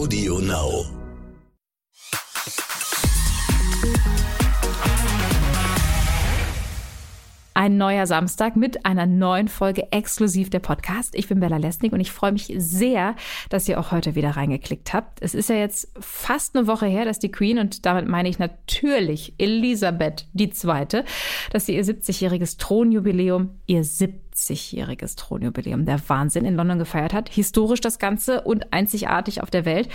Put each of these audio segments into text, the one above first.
Audio Now. Ein neuer Samstag mit einer neuen Folge exklusiv der Podcast. Ich bin Bella Lesnick und ich freue mich sehr, dass ihr auch heute wieder reingeklickt habt. Es ist ja jetzt fast eine Woche her, dass die Queen, und damit meine ich natürlich Elisabeth II., dass sie ihr 70-jähriges Thronjubiläum, ihr 70 70-jähriges Thronjubiläum. Der Wahnsinn in London gefeiert hat. Historisch das Ganze und einzigartig auf der Welt.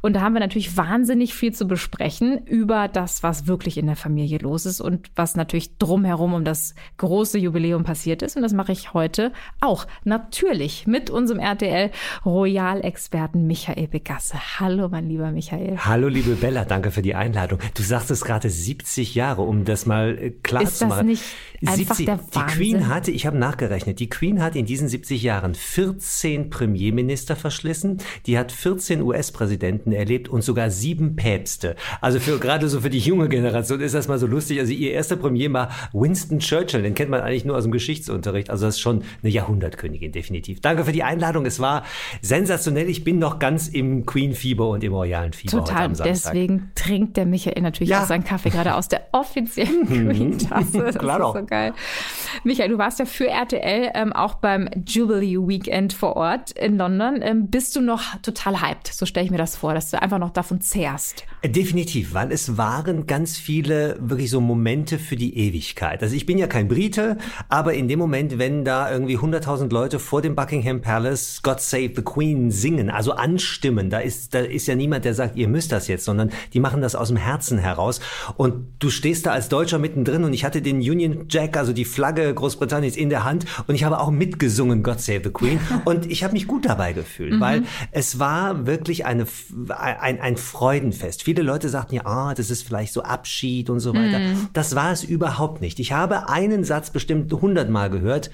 Und da haben wir natürlich wahnsinnig viel zu besprechen über das, was wirklich in der Familie los ist und was natürlich drumherum um das große Jubiläum passiert ist. Und das mache ich heute auch natürlich mit unserem RTL Royal-Experten Michael Begasse. Hallo, mein lieber Michael. Hallo, liebe Bella, danke für die Einladung. Du sagst es gerade 70 Jahre, um das mal klar ist zu machen. Ist das nicht einfach 70, der Wahnsinn? Die Queen hatte, ich habe nachgerechnet, ausgerechnet. Die Queen hat in diesen 70 Jahren 14 Premierminister verschlissen, die hat 14 US-Präsidenten erlebt und sogar sieben Päpste. Also für gerade so für die junge Generation ist das mal so lustig. Also ihr erster Premier war Winston Churchill, den kennt man eigentlich nur aus dem Geschichtsunterricht. Also das ist schon eine Jahrhundertkönigin, definitiv. Danke für die Einladung. Es war sensationell. Ich bin noch ganz im Queen-Fieber und im royalen Fieber Total. Deswegen trinkt der Michael natürlich ja. auch seinen Kaffee gerade aus der offiziellen mhm. Queen-Tasse. Das Klar ist doch. so geil. Michael, du warst ja für RTL ähm, auch beim Jubilee Weekend vor Ort in London. Ähm, bist du noch total hyped? So stelle ich mir das vor, dass du einfach noch davon zehrst. Definitiv, weil es waren ganz viele wirklich so Momente für die Ewigkeit. Also ich bin ja kein Brite, aber in dem Moment, wenn da irgendwie 100.000 Leute vor dem Buckingham Palace God Save the Queen singen, also anstimmen, da ist, da ist ja niemand, der sagt, ihr müsst das jetzt, sondern die machen das aus dem Herzen heraus. Und du stehst da als Deutscher mittendrin und ich hatte den Union Jack, also die Flagge Großbritanniens in der Hand und ich habe auch mitgesungen God Save the Queen und ich habe mich gut dabei gefühlt, mhm. weil es war wirklich eine, ein, ein Freudenfest. Viele Leute sagten ja, ah, das ist vielleicht so Abschied und so weiter. Mhm. Das war es überhaupt nicht. Ich habe einen Satz bestimmt hundertmal gehört.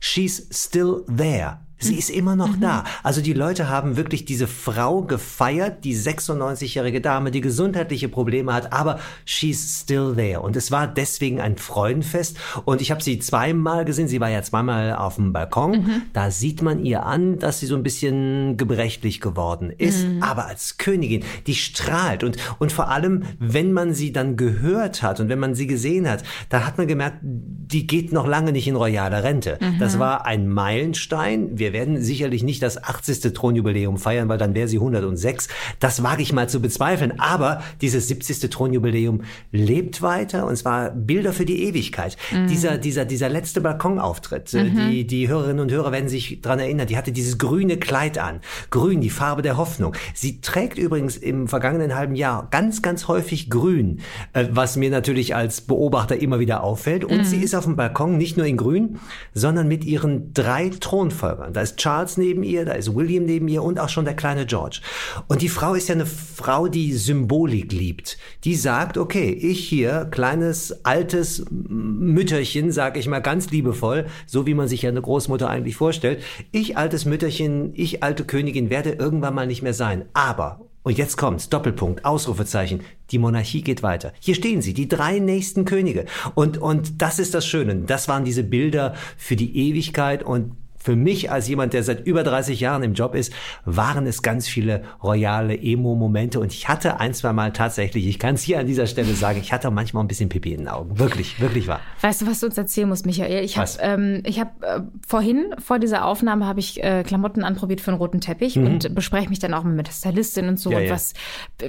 She's still there. Sie ist immer noch mhm. da. Also die Leute haben wirklich diese Frau gefeiert, die 96-jährige Dame, die gesundheitliche Probleme hat, aber she's still there. Und es war deswegen ein Freudenfest. Und ich habe sie zweimal gesehen. Sie war ja zweimal auf dem Balkon. Mhm. Da sieht man ihr an, dass sie so ein bisschen gebrechlich geworden ist. Mhm. Aber als Königin, die strahlt. Und, und vor allem, wenn man sie dann gehört hat und wenn man sie gesehen hat, da hat man gemerkt, die geht noch lange nicht in royale Rente. Das mhm. war ein Meilenstein. Wir wir werden sicherlich nicht das 80. Thronjubiläum feiern, weil dann wäre sie 106. Das wage ich mal zu bezweifeln. Aber dieses 70. Thronjubiläum lebt weiter und zwar Bilder für die Ewigkeit. Mhm. Dieser, dieser, dieser letzte Balkonauftritt, äh, mhm. die, die Hörerinnen und Hörer werden sich dran erinnern, die hatte dieses grüne Kleid an. Grün, die Farbe der Hoffnung. Sie trägt übrigens im vergangenen halben Jahr ganz, ganz häufig grün, äh, was mir natürlich als Beobachter immer wieder auffällt. Und mhm. sie ist auf dem Balkon nicht nur in grün, sondern mit ihren drei Thronfolgern. Da ist Charles neben ihr, da ist William neben ihr und auch schon der kleine George. Und die Frau ist ja eine Frau, die Symbolik liebt. Die sagt, okay, ich hier, kleines, altes Mütterchen, sag ich mal ganz liebevoll, so wie man sich ja eine Großmutter eigentlich vorstellt, ich altes Mütterchen, ich alte Königin werde irgendwann mal nicht mehr sein. Aber, und jetzt kommt's, Doppelpunkt, Ausrufezeichen. Die Monarchie geht weiter. Hier stehen sie, die drei nächsten Könige. Und, und das ist das Schöne. Das waren diese Bilder für die Ewigkeit und für mich als jemand, der seit über 30 Jahren im Job ist, waren es ganz viele royale Emo-Momente und ich hatte ein, zwei Mal tatsächlich, ich kann es hier an dieser Stelle sagen, ich hatte manchmal ein bisschen Pipi in den Augen. Wirklich, wirklich wahr. Weißt du, was du uns erzählen musst, Michael? Ich habe ähm, ich hab, äh, vorhin, vor dieser Aufnahme, habe ich äh, Klamotten anprobiert für einen roten Teppich mhm. und bespreche mich dann auch mit der Stylistin und so. Ja, und ja. was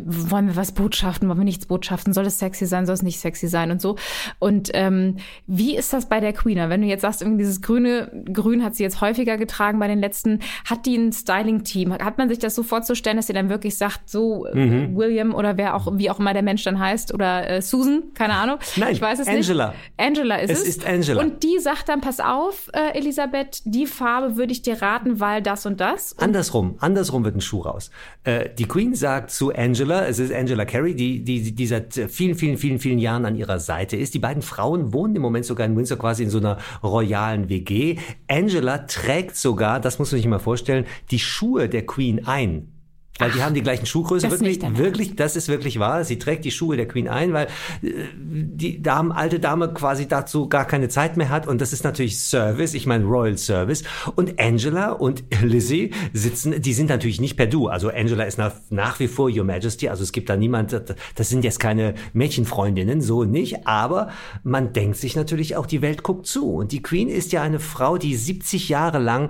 wollen wir was botschaften, wollen wir nichts botschaften? Soll es sexy sein, soll es nicht sexy sein und so. Und ähm, wie ist das bei der Queen? Wenn du jetzt sagst, irgendwie dieses grüne, grün hat sie jetzt häufiger getragen bei den letzten. Hat die ein Styling-Team? Hat man sich das so vorzustellen, dass sie dann wirklich sagt, so äh, mhm. William oder wer auch, wie auch immer der Mensch dann heißt oder äh, Susan, keine Ahnung. Nein, ich weiß es Angela. nicht. Angela ist es. Es ist Angela. Und die sagt dann, pass auf, äh, Elisabeth, die Farbe würde ich dir raten, weil das und das. Und andersrum, andersrum wird ein Schuh raus. Äh, die Queen sagt zu Angela, es ist Angela Carey, die, die, die seit vielen, vielen, vielen, vielen Jahren an ihrer Seite ist. Die beiden Frauen wohnen im Moment sogar in Windsor quasi in so einer royalen WG. Angela trägt sogar, das muss man sich mal vorstellen, die Schuhe der Queen ein. Weil die haben die gleichen Schuhgröße. Das wirklich, wirklich, das ist wirklich wahr. Sie trägt die Schuhe der Queen ein, weil äh, die Dame, alte Dame quasi dazu gar keine Zeit mehr hat. Und das ist natürlich Service, ich meine Royal Service. Und Angela und Lizzie sitzen, die sind natürlich nicht per Du. Also Angela ist nach, nach wie vor Your Majesty. Also es gibt da niemand, das sind jetzt keine Mädchenfreundinnen, so nicht. Aber man denkt sich natürlich auch, die Welt guckt zu. Und die Queen ist ja eine Frau, die 70 Jahre lang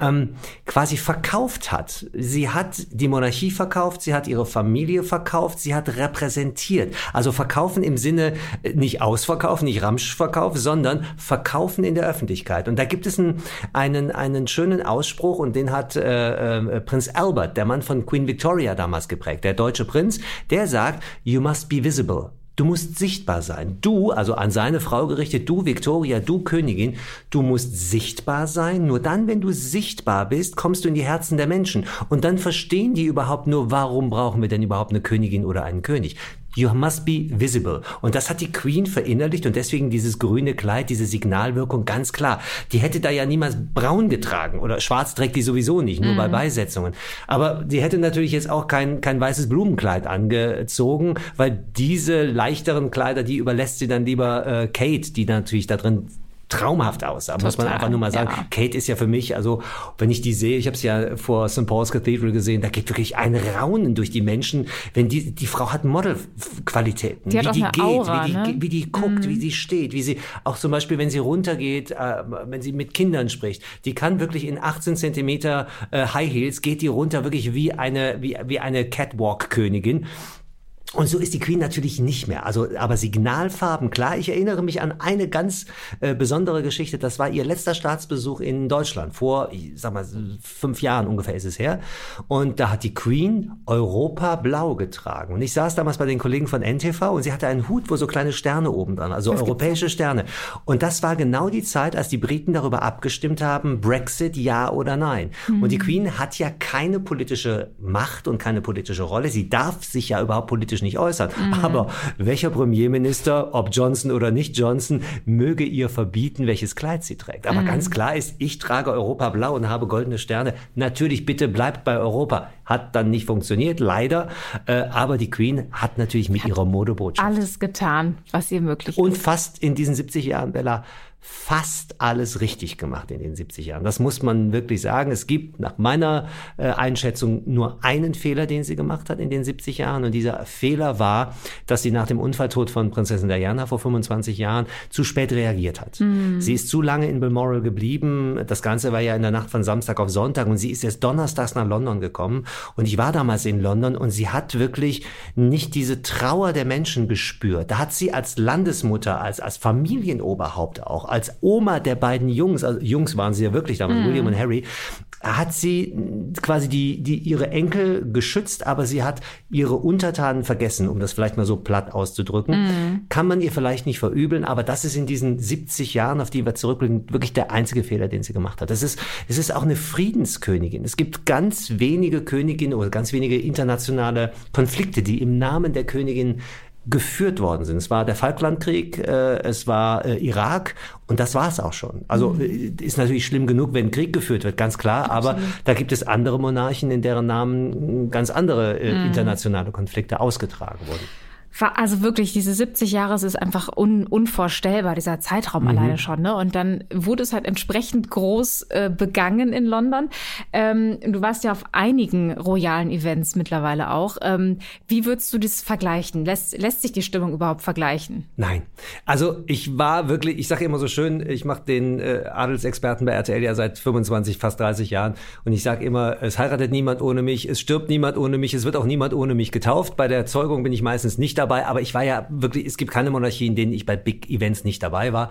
ähm, quasi verkauft hat. Sie hat die Monarchie verkauft, sie hat ihre Familie verkauft, sie hat repräsentiert. Also verkaufen im Sinne äh, nicht ausverkaufen, nicht Ramschverkauf, sondern verkaufen in der Öffentlichkeit. Und da gibt es einen, einen, einen schönen Ausspruch und den hat äh, äh, Prinz Albert, der Mann von Queen Victoria damals geprägt, der deutsche Prinz, der sagt, you must be visible. Du musst sichtbar sein. Du, also an seine Frau gerichtet, du Victoria, du Königin, du musst sichtbar sein. Nur dann, wenn du sichtbar bist, kommst du in die Herzen der Menschen. Und dann verstehen die überhaupt nur, warum brauchen wir denn überhaupt eine Königin oder einen König. You must be visible. Und das hat die Queen verinnerlicht und deswegen dieses grüne Kleid, diese Signalwirkung ganz klar. Die hätte da ja niemals braun getragen oder schwarz trägt die sowieso nicht, nur mm. bei mhm. Beisetzungen. Aber die hätte natürlich jetzt auch kein, kein weißes Blumenkleid angezogen, weil diese leichteren Kleider, die überlässt sie dann lieber äh, Kate, die natürlich da drin traumhaft aus. Da muss man einfach nur mal sagen, ja. Kate ist ja für mich, also wenn ich die sehe, ich habe es ja vor St. Paul's Cathedral gesehen, da geht wirklich ein Raunen durch die Menschen, wenn die die Frau hat Modelqualitäten, wie die geht, Aura, wie, die, ne? wie die guckt, mhm. wie sie steht, wie sie auch zum Beispiel, wenn sie runtergeht, äh, wenn sie mit Kindern spricht, die kann wirklich in 18 Zentimeter äh, High Heels geht die runter wirklich wie eine wie, wie eine Catwalk-Königin. Und so ist die Queen natürlich nicht mehr. Also, aber Signalfarben, klar. Ich erinnere mich an eine ganz äh, besondere Geschichte. Das war ihr letzter Staatsbesuch in Deutschland. Vor, ich sag mal, fünf Jahren ungefähr ist es her. Und da hat die Queen Europa blau getragen. Und ich saß damals bei den Kollegen von NTV und sie hatte einen Hut, wo so kleine Sterne oben dran, also das europäische Sterne. Und das war genau die Zeit, als die Briten darüber abgestimmt haben, Brexit ja oder nein. Mhm. Und die Queen hat ja keine politische Macht und keine politische Rolle. Sie darf sich ja überhaupt politisch politisch nicht äußern. Mhm. Aber welcher Premierminister, ob Johnson oder nicht Johnson, möge ihr verbieten, welches Kleid sie trägt. Aber mhm. ganz klar ist, ich trage Europa blau und habe goldene Sterne. Natürlich, bitte bleibt bei Europa. Hat dann nicht funktioniert, leider. Äh, aber die Queen hat natürlich mit hat ihrer Modebotschaft alles getan, was ihr möglich ist. Und fast in diesen 70 Jahren, Bella, fast alles richtig gemacht in den 70 Jahren. Das muss man wirklich sagen. Es gibt nach meiner äh, Einschätzung nur einen Fehler, den sie gemacht hat in den 70 Jahren. Und dieser Fehler war, dass sie nach dem Unfalltod von Prinzessin Diana vor 25 Jahren zu spät reagiert hat. Mhm. Sie ist zu lange in Balmoral geblieben. Das Ganze war ja in der Nacht von Samstag auf Sonntag und sie ist erst donnerstags nach London gekommen. Und ich war damals in London und sie hat wirklich nicht diese Trauer der Menschen gespürt. Da hat sie als Landesmutter, als, als Familienoberhaupt auch, als Oma der beiden Jungs, also Jungs waren sie ja wirklich damals, mm. William und Harry, hat sie quasi die, die ihre Enkel geschützt, aber sie hat ihre Untertanen vergessen, um das vielleicht mal so platt auszudrücken. Mm. Kann man ihr vielleicht nicht verübeln, aber das ist in diesen 70 Jahren, auf die wir zurückblicken, wirklich der einzige Fehler, den sie gemacht hat. Es ist, es ist auch eine Friedenskönigin. Es gibt ganz wenige Königinnen oder ganz wenige internationale Konflikte, die im Namen der Königin geführt worden sind. Es war der Falklandkrieg, äh, es war äh, Irak und das war es auch schon. Also mhm. Äh, ist natürlich schlimm genug, wenn Krieg geführt wird, ganz klar, Absolut. aber da gibt es andere Monarchen, in deren Namen ganz andere äh, mhm. internationale Konflikte ausgetragen wurden also wirklich, diese 70 Jahre, es ist einfach un, unvorstellbar, dieser Zeitraum mhm. alleine schon. Ne? Und dann wurde es halt entsprechend groß äh, begangen in London. Ähm, du warst ja auf einigen royalen Events mittlerweile auch. Ähm, wie würdest du das vergleichen? Lässt, lässt sich die Stimmung überhaupt vergleichen? Nein. Also ich war wirklich, ich sage immer so schön, ich mache den äh, Adelsexperten bei RTL ja seit 25, fast 30 Jahren. Und ich sage immer, es heiratet niemand ohne mich, es stirbt niemand ohne mich, es wird auch niemand ohne mich getauft. Bei der Zeugung bin ich meistens nicht dabei, aber ich war ja wirklich, es gibt keine Monarchie, in denen ich bei Big Events nicht dabei war.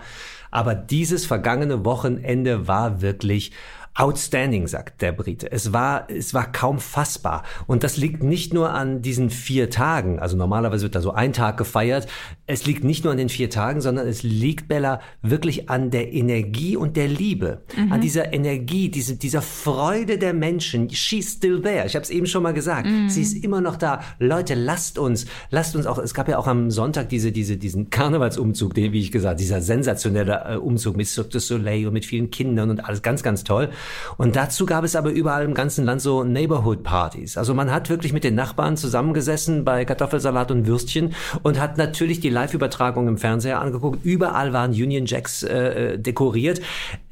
Aber dieses vergangene Wochenende war wirklich Outstanding, sagt der Brite. Es war, es war kaum fassbar. Und das liegt nicht nur an diesen vier Tagen. Also normalerweise wird da so ein Tag gefeiert. Es liegt nicht nur an den vier Tagen, sondern es liegt, Bella, wirklich an der Energie und der Liebe. Mhm. An dieser Energie, diese, dieser Freude der Menschen. She's still there. Ich habe es eben schon mal gesagt. Mhm. Sie ist immer noch da. Leute, lasst uns, lasst uns auch, es gab ja auch am Sonntag diese, diese, diesen Karnevalsumzug, den, wie ich gesagt, dieser sensationelle äh, Umzug mit Cirque du Soleil und mit vielen Kindern und alles ganz, ganz toll. Und dazu gab es aber überall im ganzen Land so Neighborhood-Partys. Also man hat wirklich mit den Nachbarn zusammengesessen bei Kartoffelsalat und Würstchen und hat natürlich die Live-Übertragung im Fernseher angeguckt. Überall waren Union Jacks äh, dekoriert.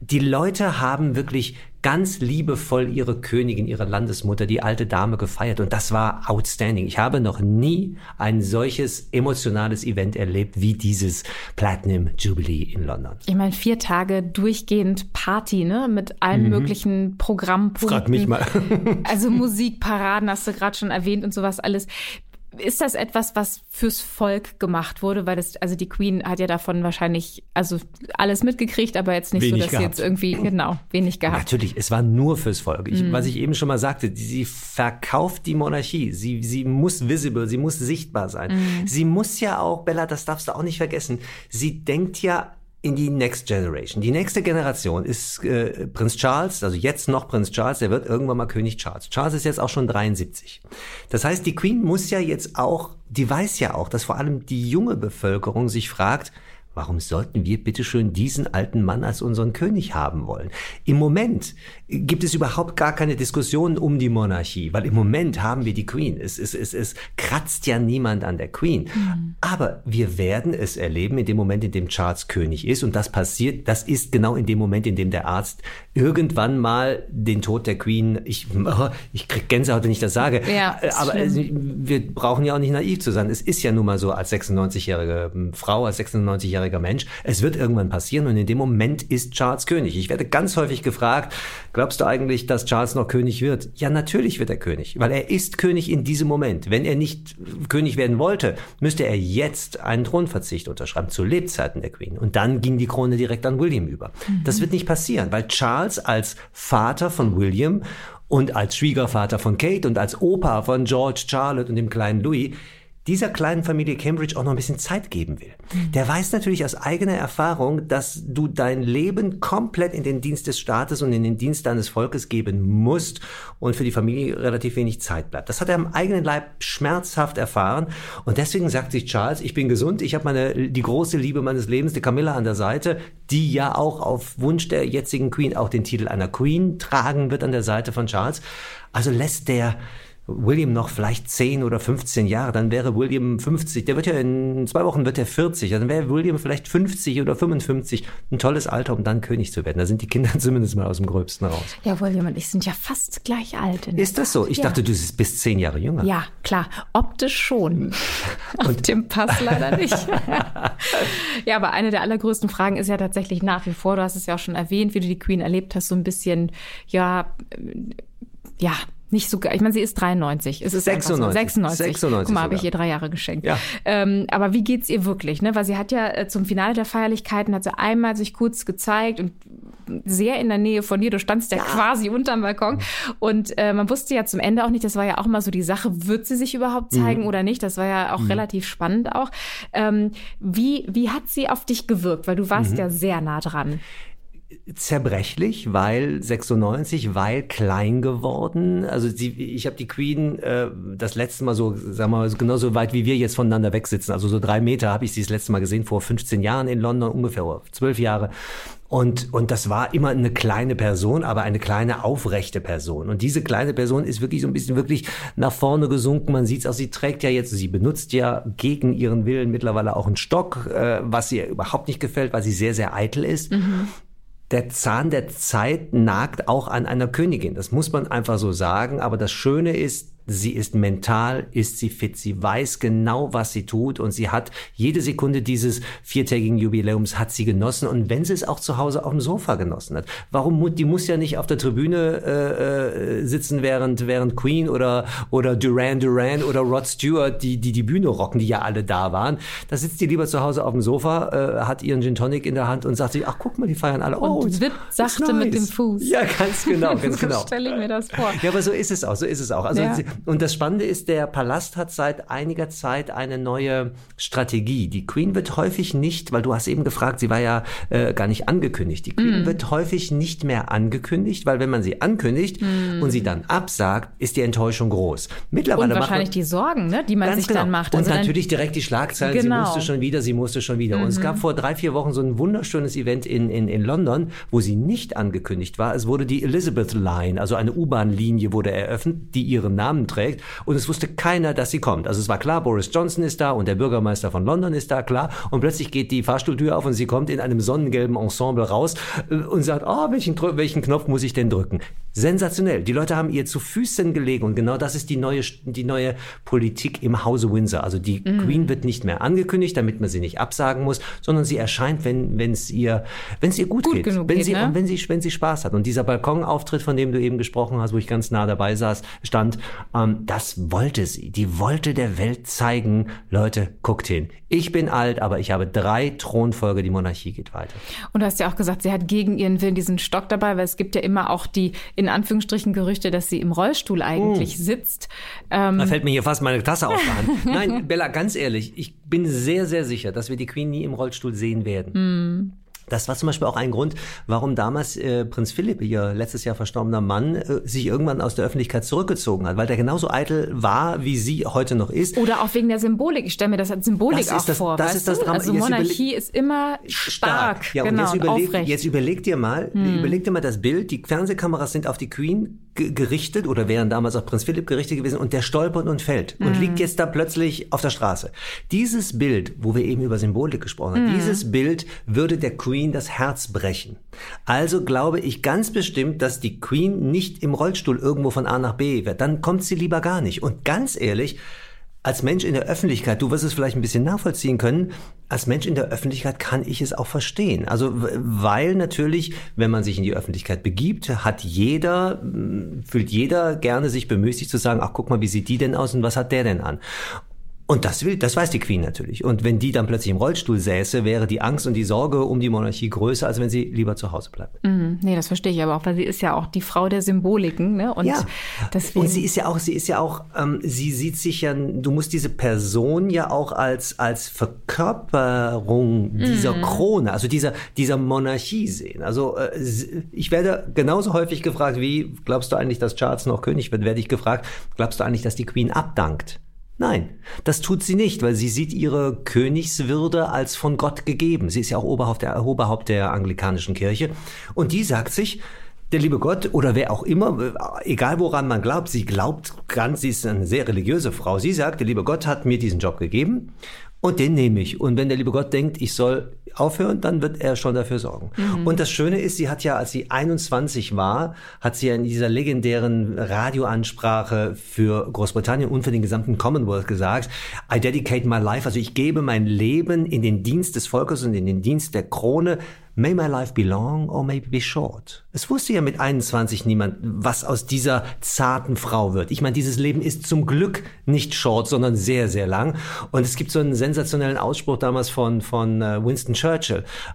Die Leute haben wirklich ganz liebevoll ihre Königin, ihre Landesmutter, die alte Dame gefeiert. Und das war outstanding. Ich habe noch nie ein solches emotionales Event erlebt wie dieses Platinum Jubilee in London. Ich meine, vier Tage durchgehend Party, ne? Mit allen mhm. möglichen Programmpunkten. Frag mich mal. also Musikparaden hast du gerade schon erwähnt und sowas alles. Ist das etwas, was fürs Volk gemacht wurde? Weil das, also die Queen hat ja davon wahrscheinlich, also alles mitgekriegt, aber jetzt nicht wenig so, dass gehabt. sie jetzt irgendwie, genau, wenig gehabt. Natürlich, es war nur fürs Volk. Ich, mm. Was ich eben schon mal sagte, sie verkauft die Monarchie. Sie, sie muss visible, sie muss sichtbar sein. Mm. Sie muss ja auch, Bella, das darfst du auch nicht vergessen, sie denkt ja in die Next Generation. Die nächste Generation ist äh, Prinz Charles, also jetzt noch Prinz Charles, der wird irgendwann mal König Charles. Charles ist jetzt auch schon 73. Das heißt, die Queen muss ja jetzt auch, die weiß ja auch, dass vor allem die junge Bevölkerung sich fragt, Warum sollten wir bitteschön diesen alten Mann als unseren König haben wollen? Im Moment gibt es überhaupt gar keine Diskussion um die Monarchie, weil im Moment haben wir die Queen. Es, es, es, es kratzt ja niemand an der Queen. Mhm. Aber wir werden es erleben in dem Moment, in dem Charles König ist. Und das passiert, das ist genau in dem Moment, in dem der Arzt irgendwann mal den Tod der Queen, ich, ich krieg Gänsehaut, wenn ich das sage. Ja, aber schlimm. wir brauchen ja auch nicht naiv zu sein. Es ist ja nun mal so als 96-jährige Frau, als 96-jährige zweijähriger Mensch. Es wird irgendwann passieren und in dem Moment ist Charles König. Ich werde ganz häufig gefragt, glaubst du eigentlich, dass Charles noch König wird? Ja, natürlich wird er König, weil er ist König in diesem Moment. Wenn er nicht König werden wollte, müsste er jetzt einen Thronverzicht unterschreiben, zu Lebzeiten der Queen. Und dann ging die Krone direkt an William über. Mhm. Das wird nicht passieren, weil Charles als Vater von William und als Schwiegervater von Kate und als Opa von George, Charlotte und dem kleinen Louis dieser kleinen Familie Cambridge auch noch ein bisschen Zeit geben will. Mhm. Der weiß natürlich aus eigener Erfahrung, dass du dein Leben komplett in den Dienst des Staates und in den Dienst deines Volkes geben musst und für die Familie relativ wenig Zeit bleibt. Das hat er am eigenen Leib schmerzhaft erfahren und deswegen sagt sich Charles, ich bin gesund, ich habe meine die große Liebe meines Lebens, die Camilla an der Seite, die ja auch auf Wunsch der jetzigen Queen auch den Titel einer Queen tragen wird an der Seite von Charles. Also lässt der William noch vielleicht 10 oder 15 Jahre, dann wäre William 50. Der wird ja in zwei Wochen wird er 40. Dann wäre William vielleicht 50 oder 55. Ein tolles Alter, um dann König zu werden. Da sind die Kinder zumindest mal aus dem Gröbsten raus. Ja, William und ich sind ja fast gleich alt. Ist das so? Ich ja. dachte, du bist zehn Jahre jünger. Ja, klar. Optisch schon. Auf dem Pass leider nicht. ja, aber eine der allergrößten Fragen ist ja tatsächlich nach wie vor, du hast es ja auch schon erwähnt, wie du die Queen erlebt hast, so ein bisschen, ja, ja, nicht so, ich meine, sie ist 93. Es ist 96. So. 96. 96. Guck mal, habe ich ihr drei Jahre geschenkt. Ja. Ähm, aber wie geht's ihr wirklich? Ne? Weil sie hat ja äh, zum Finale der Feierlichkeiten hat sie einmal sich kurz gezeigt und sehr in der Nähe von dir. Du standst ja, ja. quasi unterm Balkon. Und äh, man wusste ja zum Ende auch nicht, das war ja auch mal so die Sache, wird sie sich überhaupt zeigen mhm. oder nicht? Das war ja auch mhm. relativ spannend auch. Ähm, wie, wie hat sie auf dich gewirkt? Weil du warst mhm. ja sehr nah dran zerbrechlich, weil 96, weil klein geworden. Also sie, ich habe die Queen äh, das letzte Mal so, sagen wir mal, genauso weit wie wir jetzt voneinander wegsitzen. Also so drei Meter habe ich sie das letzte Mal gesehen, vor 15 Jahren in London, ungefähr zwölf Jahre. Und, und das war immer eine kleine Person, aber eine kleine aufrechte Person. Und diese kleine Person ist wirklich so ein bisschen wirklich nach vorne gesunken. Man sieht es auch, sie trägt ja jetzt, sie benutzt ja gegen ihren Willen mittlerweile auch einen Stock, äh, was ihr überhaupt nicht gefällt, weil sie sehr, sehr eitel ist. Mhm der Zahn der Zeit nagt auch an einer Königin. Das muss man einfach so sagen. Aber das Schöne ist, Sie ist mental, ist sie fit, sie weiß genau, was sie tut und sie hat jede Sekunde dieses viertägigen Jubiläums hat sie genossen und wenn sie es auch zu Hause auf dem Sofa genossen hat. Warum, die muss ja nicht auf der Tribüne äh, äh, sitzen, während, während Queen oder, oder Duran Duran oder Rod Stewart die, die die Bühne rocken, die ja alle da waren. Da sitzt die lieber zu Hause auf dem Sofa, äh, hat ihren Gin Tonic in der Hand und sagt sich, ach guck mal, die feiern alle. Oh, und wippt sachte nice. mit dem Fuß. Ja, ganz genau, ganz genau. so stelle ich mir das vor. Ja, aber so ist es auch, so ist es auch. Also ja Und das Spannende ist, der Palast hat seit einiger Zeit eine neue Strategie. Die Queen wird häufig nicht, weil du hast eben gefragt, sie war ja äh, gar nicht angekündigt. Die Queen mm. wird häufig nicht mehr angekündigt, weil wenn man sie ankündigt mm. und sie dann absagt, ist die Enttäuschung groß. Mittlerweile und wahrscheinlich man, die Sorgen, ne, die man sich genau. dann macht. Also und natürlich direkt die Schlagzeilen, genau. sie musste schon wieder, sie musste schon wieder. Mhm. Und es gab mhm. vor drei, vier Wochen so ein wunderschönes Event in, in, in London, wo sie nicht angekündigt war. Es wurde die Elizabeth Line, also eine U-Bahn-Linie wurde eröffnet, die ihren Namen trägt. Und es wusste keiner, dass sie kommt. Also es war klar, Boris Johnson ist da und der Bürgermeister von London ist da, klar. Und plötzlich geht die Fahrstuhltür auf und sie kommt in einem sonnengelben Ensemble raus äh, und sagt, oh, welchen, welchen Knopf muss ich denn drücken? Sensationell. Die Leute haben ihr zu Füßen gelegt und genau das ist die neue, die neue Politik im Hause Windsor. Also die mhm. Queen wird nicht mehr angekündigt, damit man sie nicht absagen muss, sondern sie erscheint, wenn wenn es ihr wenn es ihr gut, gut geht, wenn geht, sie ne? wenn sie wenn sie Spaß hat. Und dieser Balkonauftritt, von dem du eben gesprochen hast, wo ich ganz nah dabei saß, stand, ähm, das wollte sie. Die wollte der Welt zeigen, Leute, guckt hin. Ich bin alt, aber ich habe drei Thronfolge, die Monarchie geht weiter. Und du hast ja auch gesagt, sie hat gegen ihren Willen diesen Stock dabei, weil es gibt ja immer auch die in Anführungsstrichen Gerüchte, dass sie im Rollstuhl eigentlich mm. sitzt. Ähm, da fällt mir hier fast meine Tasse auf. Nein, Bella, ganz ehrlich, ich bin sehr, sehr sicher, dass wir die Queen nie im Rollstuhl sehen werden. Mm. Das war zum Beispiel auch ein Grund, warum damals äh, Prinz Philipp, ihr letztes Jahr verstorbener Mann, äh, sich irgendwann aus der Öffentlichkeit zurückgezogen hat, weil der genauso eitel war, wie sie heute noch ist. Oder auch wegen der Symbolik. Ich stelle mir das als Symbolik das auch das, vor. Das ist das Drama. Also Monarchie ist immer stark. stark. Ja, und genau, jetzt, überleg, jetzt überleg dir mal, hm. überleg dir mal das Bild. Die Fernsehkameras sind auf die Queen gerichtet oder wären damals auf Prinz Philipp gerichtet gewesen und der stolpert und fällt und mhm. liegt jetzt da plötzlich auf der Straße. Dieses Bild, wo wir eben über Symbolik gesprochen haben, mhm. dieses Bild würde der Queen das Herz brechen. Also glaube ich ganz bestimmt, dass die Queen nicht im Rollstuhl irgendwo von A nach B wird. Dann kommt sie lieber gar nicht. Und ganz ehrlich, als Mensch in der Öffentlichkeit, du wirst es vielleicht ein bisschen nachvollziehen können, als Mensch in der Öffentlichkeit kann ich es auch verstehen. Also, weil natürlich, wenn man sich in die Öffentlichkeit begibt, hat jeder, fühlt jeder gerne sich bemüßigt zu sagen, ach, guck mal, wie sieht die denn aus und was hat der denn an? Und das will, das weiß die Queen natürlich. Und wenn die dann plötzlich im Rollstuhl säße, wäre die Angst und die Sorge um die Monarchie größer, als wenn sie lieber zu Hause bleibt. Mm, nee, das verstehe ich aber auch, weil sie ist ja auch die Frau der Symboliken, ne? Und ja. deswegen. Und sie ist ja auch, sie ist ja auch, ähm, sie sieht sich ja, du musst diese Person ja auch als, als Verkörperung dieser mm. Krone, also dieser, dieser Monarchie sehen. Also, äh, ich werde genauso häufig gefragt, wie glaubst du eigentlich, dass Charles noch König wird, werde ich gefragt, glaubst du eigentlich, dass die Queen abdankt? Nein, das tut sie nicht, weil sie sieht ihre Königswürde als von Gott gegeben. Sie ist ja auch Oberhaupt der, Oberhaupt der anglikanischen Kirche. Und die sagt sich, der liebe Gott oder wer auch immer, egal woran man glaubt, sie glaubt ganz, sie ist eine sehr religiöse Frau. Sie sagt, der liebe Gott hat mir diesen Job gegeben und den nehme ich. Und wenn der liebe Gott denkt, ich soll aufhören, dann wird er schon dafür sorgen. Mhm. Und das Schöne ist, sie hat ja, als sie 21 war, hat sie ja in dieser legendären Radioansprache für Großbritannien und für den gesamten Commonwealth gesagt, I dedicate my life, also ich gebe mein Leben in den Dienst des Volkes und in den Dienst der Krone May my life be long or maybe be short. Es wusste ja mit 21 niemand, was aus dieser zarten Frau wird. Ich meine, dieses Leben ist zum Glück nicht short, sondern sehr, sehr lang. Und es gibt so einen sensationellen Ausspruch damals von, von äh, Winston Churchill.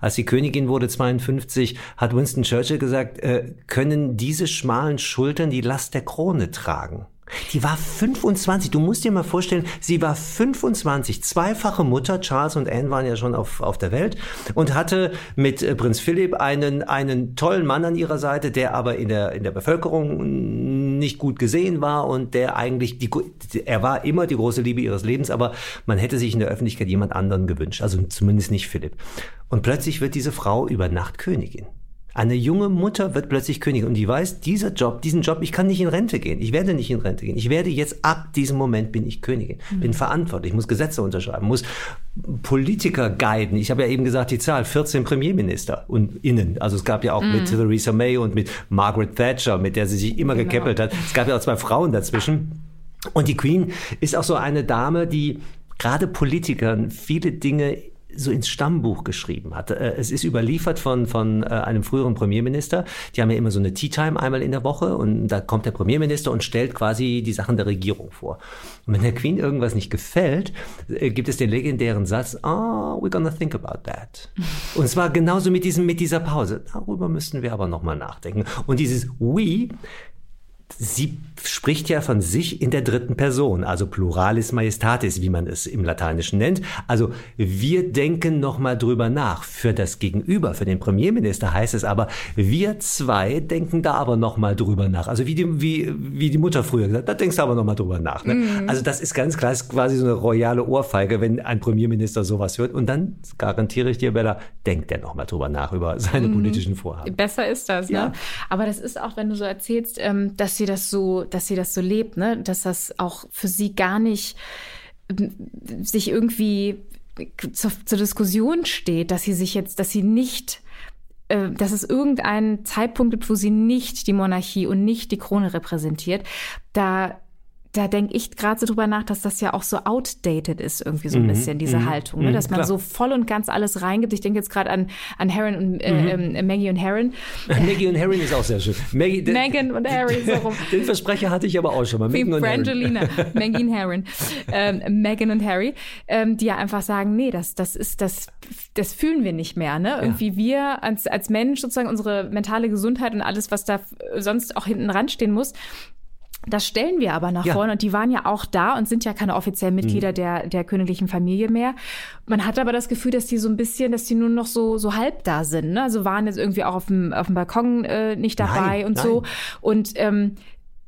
Als die Königin wurde 52, hat Winston Churchill gesagt, äh, können diese schmalen Schultern die Last der Krone tragen? Die war 25. Du musst dir mal vorstellen, sie war 25, zweifache Mutter. Charles und Anne waren ja schon auf, auf der Welt und hatte mit äh, Prinz Philipp einen, einen tollen Mann an ihrer Seite, der aber in der, in der Bevölkerung nicht gut gesehen war und der eigentlich, die, er war immer die große Liebe ihres Lebens, aber man hätte sich in der Öffentlichkeit jemand anderen gewünscht. Also zumindest nicht Philipp. Und plötzlich wird diese Frau über Nacht Königin. Eine junge Mutter wird plötzlich Königin und die weiß, dieser Job, diesen Job, ich kann nicht in Rente gehen. Ich werde nicht in Rente gehen. Ich werde jetzt ab diesem Moment bin ich Königin, bin mhm. verantwortlich, muss Gesetze unterschreiben, muss Politiker guiden. Ich habe ja eben gesagt, die Zahl 14 Premierminister und innen. Also es gab ja auch mhm. mit Theresa May und mit Margaret Thatcher, mit der sie sich immer genau. gekeppelt hat. Es gab ja auch zwei Frauen dazwischen. Und die Queen ist auch so eine Dame, die gerade Politikern viele Dinge so ins Stammbuch geschrieben hat. Äh, es ist überliefert von, von äh, einem früheren Premierminister. Die haben ja immer so eine Tea Time einmal in der Woche und da kommt der Premierminister und stellt quasi die Sachen der Regierung vor. Und wenn der Queen irgendwas nicht gefällt, äh, gibt es den legendären Satz, ah, oh, we're gonna think about that. Und zwar genauso mit diesem, mit dieser Pause. Darüber müssten wir aber nochmal nachdenken. Und dieses we sie spricht ja von sich in der dritten Person, also Pluralis Majestatis, wie man es im Lateinischen nennt. Also wir denken nochmal drüber nach. Für das Gegenüber, für den Premierminister heißt es aber, wir zwei denken da aber nochmal drüber nach. Also wie die, wie, wie die Mutter früher gesagt, da denkst du aber nochmal drüber nach. Ne? Mhm. Also das ist ganz klar, ist quasi so eine royale Ohrfeige, wenn ein Premierminister sowas hört. Und dann garantiere ich dir, Bella, denkt er nochmal drüber nach über seine mhm. politischen Vorhaben. Besser ist das, ne? Ja. Aber das ist auch, wenn du so erzählst, ähm, dass sie das so, dass sie das so lebt, ne? Dass das auch für sie gar nicht sich irgendwie zur, zur Diskussion steht, dass sie sich jetzt, dass sie nicht äh, dass es irgendeinen Zeitpunkt gibt, wo sie nicht die Monarchie und nicht die Krone repräsentiert, da da denke ich gerade so drüber nach, dass das ja auch so outdated ist, irgendwie so ein mhm, bisschen, diese mhm, Haltung, ne? Mhm, dass man klar. so voll und ganz alles reingibt. Ich denke jetzt gerade an, an Harry und äh, mhm. ähm, Maggie und Harry. Maggie und Harry ist auch sehr schön. Maggie, den, Megan und Harry, so rum. Den Versprecher hatte ich aber auch schon mal. Wie Brangelina, Maggie und Harry. Ähm, Megan und Harry, ähm, die ja einfach sagen, nee, das, das ist, das, das fühlen wir nicht mehr, ne? Irgendwie ja. wir als, als Mensch sozusagen unsere mentale Gesundheit und alles, was da sonst auch hinten ran stehen muss, das stellen wir aber nach ja. vorne und die waren ja auch da und sind ja keine offiziellen Mitglieder mhm. der, der königlichen Familie mehr. Man hat aber das Gefühl, dass die so ein bisschen, dass die nur noch so, so halb da sind. Ne? Also waren jetzt irgendwie auch auf dem, auf dem Balkon äh, nicht dabei nein, und nein. so. Und ähm,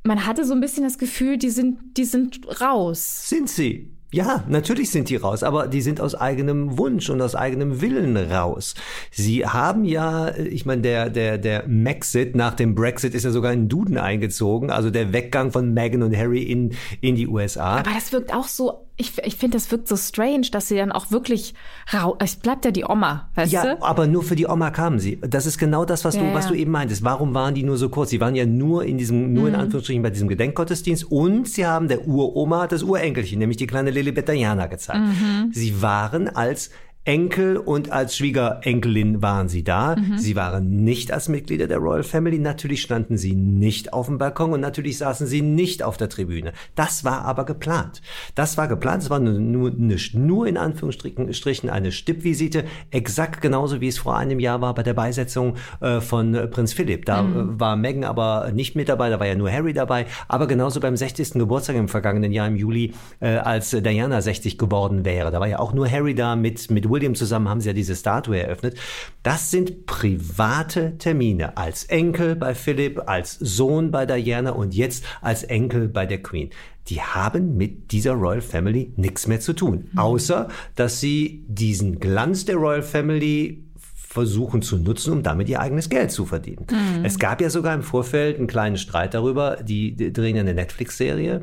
man hatte so ein bisschen das Gefühl, die sind, die sind raus. Sind sie? Ja, natürlich sind die raus, aber die sind aus eigenem Wunsch und aus eigenem Willen raus. Sie haben ja, ich meine, der, der, der Maxit nach dem Brexit ist ja sogar in Duden eingezogen, also der Weggang von Meghan und Harry in, in die USA. Aber das wirkt auch so ich, ich finde, das wirkt so strange, dass sie dann auch wirklich rau. Es bleibt ja die Oma, weißt ja, du? Ja, aber nur für die Oma kamen sie. Das ist genau das, was ja, du, was du eben meintest. Warum waren die nur so kurz? Sie waren ja nur in diesem, nur mhm. in Anführungsstrichen bei diesem Gedenkgottesdienst und sie haben der Uroma das Urenkelchen, nämlich die kleine Lilibet Diana gezeigt. Mhm. Sie waren als Enkel und als Schwiegerenkelin waren sie da. Mhm. Sie waren nicht als Mitglieder der Royal Family. Natürlich standen sie nicht auf dem Balkon und natürlich saßen sie nicht auf der Tribüne. Das war aber geplant. Das war geplant. Es war nur, nicht nur in Anführungsstrichen eine Stippvisite, exakt genauso wie es vor einem Jahr war bei der Beisetzung äh, von äh, Prinz Philipp. Da mhm. Äh, war Meghan aber nicht mit dabei, da war ja nur Harry dabei. Aber genauso beim 60. Geburtstag im vergangenen Jahr im Juli, äh, als Diana 60 geworden wäre. Da war ja auch nur Harry da mit, mit William zusammen haben sie ja diese Statue eröffnet. Das sind private Termine als Enkel bei Philipp, als Sohn bei Diana und jetzt als Enkel bei der Queen die haben mit dieser Royal Family nichts mehr zu tun, mhm. außer dass sie diesen Glanz der Royal Family versuchen zu nutzen, um damit ihr eigenes Geld zu verdienen. Mhm. Es gab ja sogar im Vorfeld einen kleinen Streit darüber, die, die drehen ja eine Netflix-Serie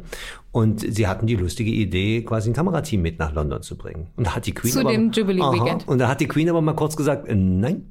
und sie hatten die lustige Idee, quasi ein Kamerateam mit nach London zu bringen. Und da hat die Queen zu aber, dem Jubilee aha, Weekend. Und da hat die Queen aber mal kurz gesagt, äh, nein,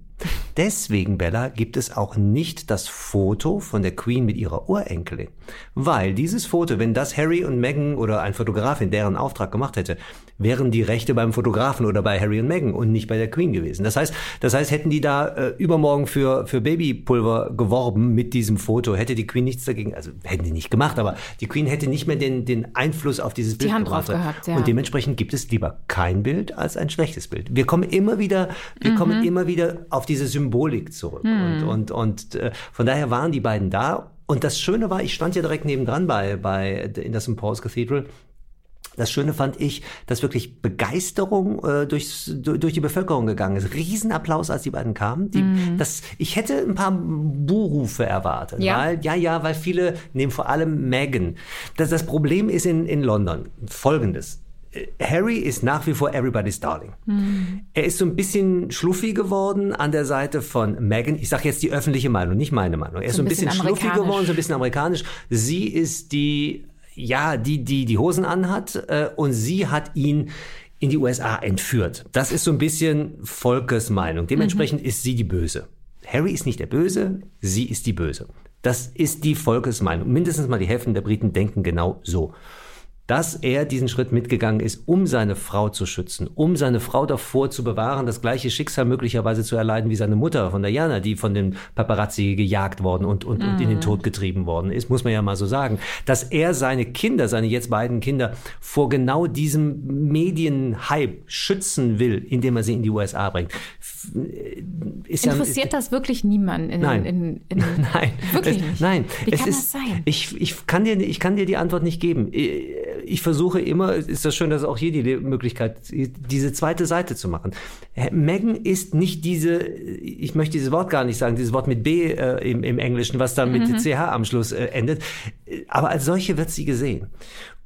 Deswegen, Bella, gibt es auch nicht das Foto von der Queen mit ihrer Urenkelin. Weil dieses Foto, wenn das Harry und Meghan oder ein Fotograf in deren Auftrag gemacht hätte, wären die Rechte beim Fotografen oder bei Harry und Meghan und nicht bei der Queen gewesen. Das heißt, das heißt, hätten die da äh, übermorgen für, für Babypulver geworben mit diesem Foto, hätte die Queen nichts dagegen, also hätten die nicht gemacht, aber die Queen hätte nicht mehr den, den Einfluss auf dieses die Bild Hand drauf gehabt. Ja. Und dementsprechend gibt es lieber kein Bild als ein schlechtes Bild. Wir kommen immer wieder, wir mhm. kommen immer wieder auf diese Symbolik zurück. Mhm. Und, und, und äh, von daher waren die beiden da. Und das Schöne war, ich stand ja direkt nebendran bei, bei in der St. Paul's Cathedral das Schöne fand ich, dass wirklich Begeisterung äh, durchs, durch die Bevölkerung gegangen ist. Riesenapplaus, als die beiden kamen. Die, mhm. das, ich hätte ein paar Buhrufe erwartet. Ja. Weil, ja, ja, weil viele nehmen vor allem Megan. Das, das Problem ist in, in London folgendes. Harry ist nach wie vor Everybody's Darling. Mhm. Er ist so ein bisschen schluffi geworden an der Seite von Meghan. Ich sage jetzt die öffentliche Meinung, nicht meine Meinung. Er ist so ein bisschen, bisschen schluffi geworden, so ein bisschen amerikanisch. Sie ist die ja, die, die die Hosen anhat äh, und sie hat ihn in die USA entführt. Das ist so ein bisschen Volkes Meinung. Dementsprechend mhm. ist sie die Böse. Harry ist nicht der Böse, sie ist die Böse. Das ist die Volkesmeinung. Mindestens mal die Hälfte der Briten denken genau so. Dass er diesen Schritt mitgegangen ist, um seine Frau zu schützen, um seine Frau davor zu bewahren, das gleiche Schicksal möglicherweise zu erleiden wie seine Mutter von Diana, die von den Paparazzi gejagt worden und, und, mhm. und in den mhm. Tod getrieben worden ist, muss man ja mal so sagen. Dass er seine Kinder, seine jetzt beiden Kinder, vor genau diesem Medienhype schützen will, indem er sie in die USA bringt. Ist Interessiert ja, das wirklich niemanden? In, nein. In, in, nein. Wirklich es, nicht. Nein. Wie kann ist, das sein? Ich, ich, kann dir, ich kann dir die Antwort nicht geben. Ich versuche immer, ist das schön, dass auch hier die Möglichkeit, diese zweite Seite zu machen. Megan ist nicht diese, ich möchte dieses Wort gar nicht sagen, dieses Wort mit B äh, im, im Englischen, was dann mit mhm. CH am Schluss äh, endet. Aber als solche wird sie gesehen.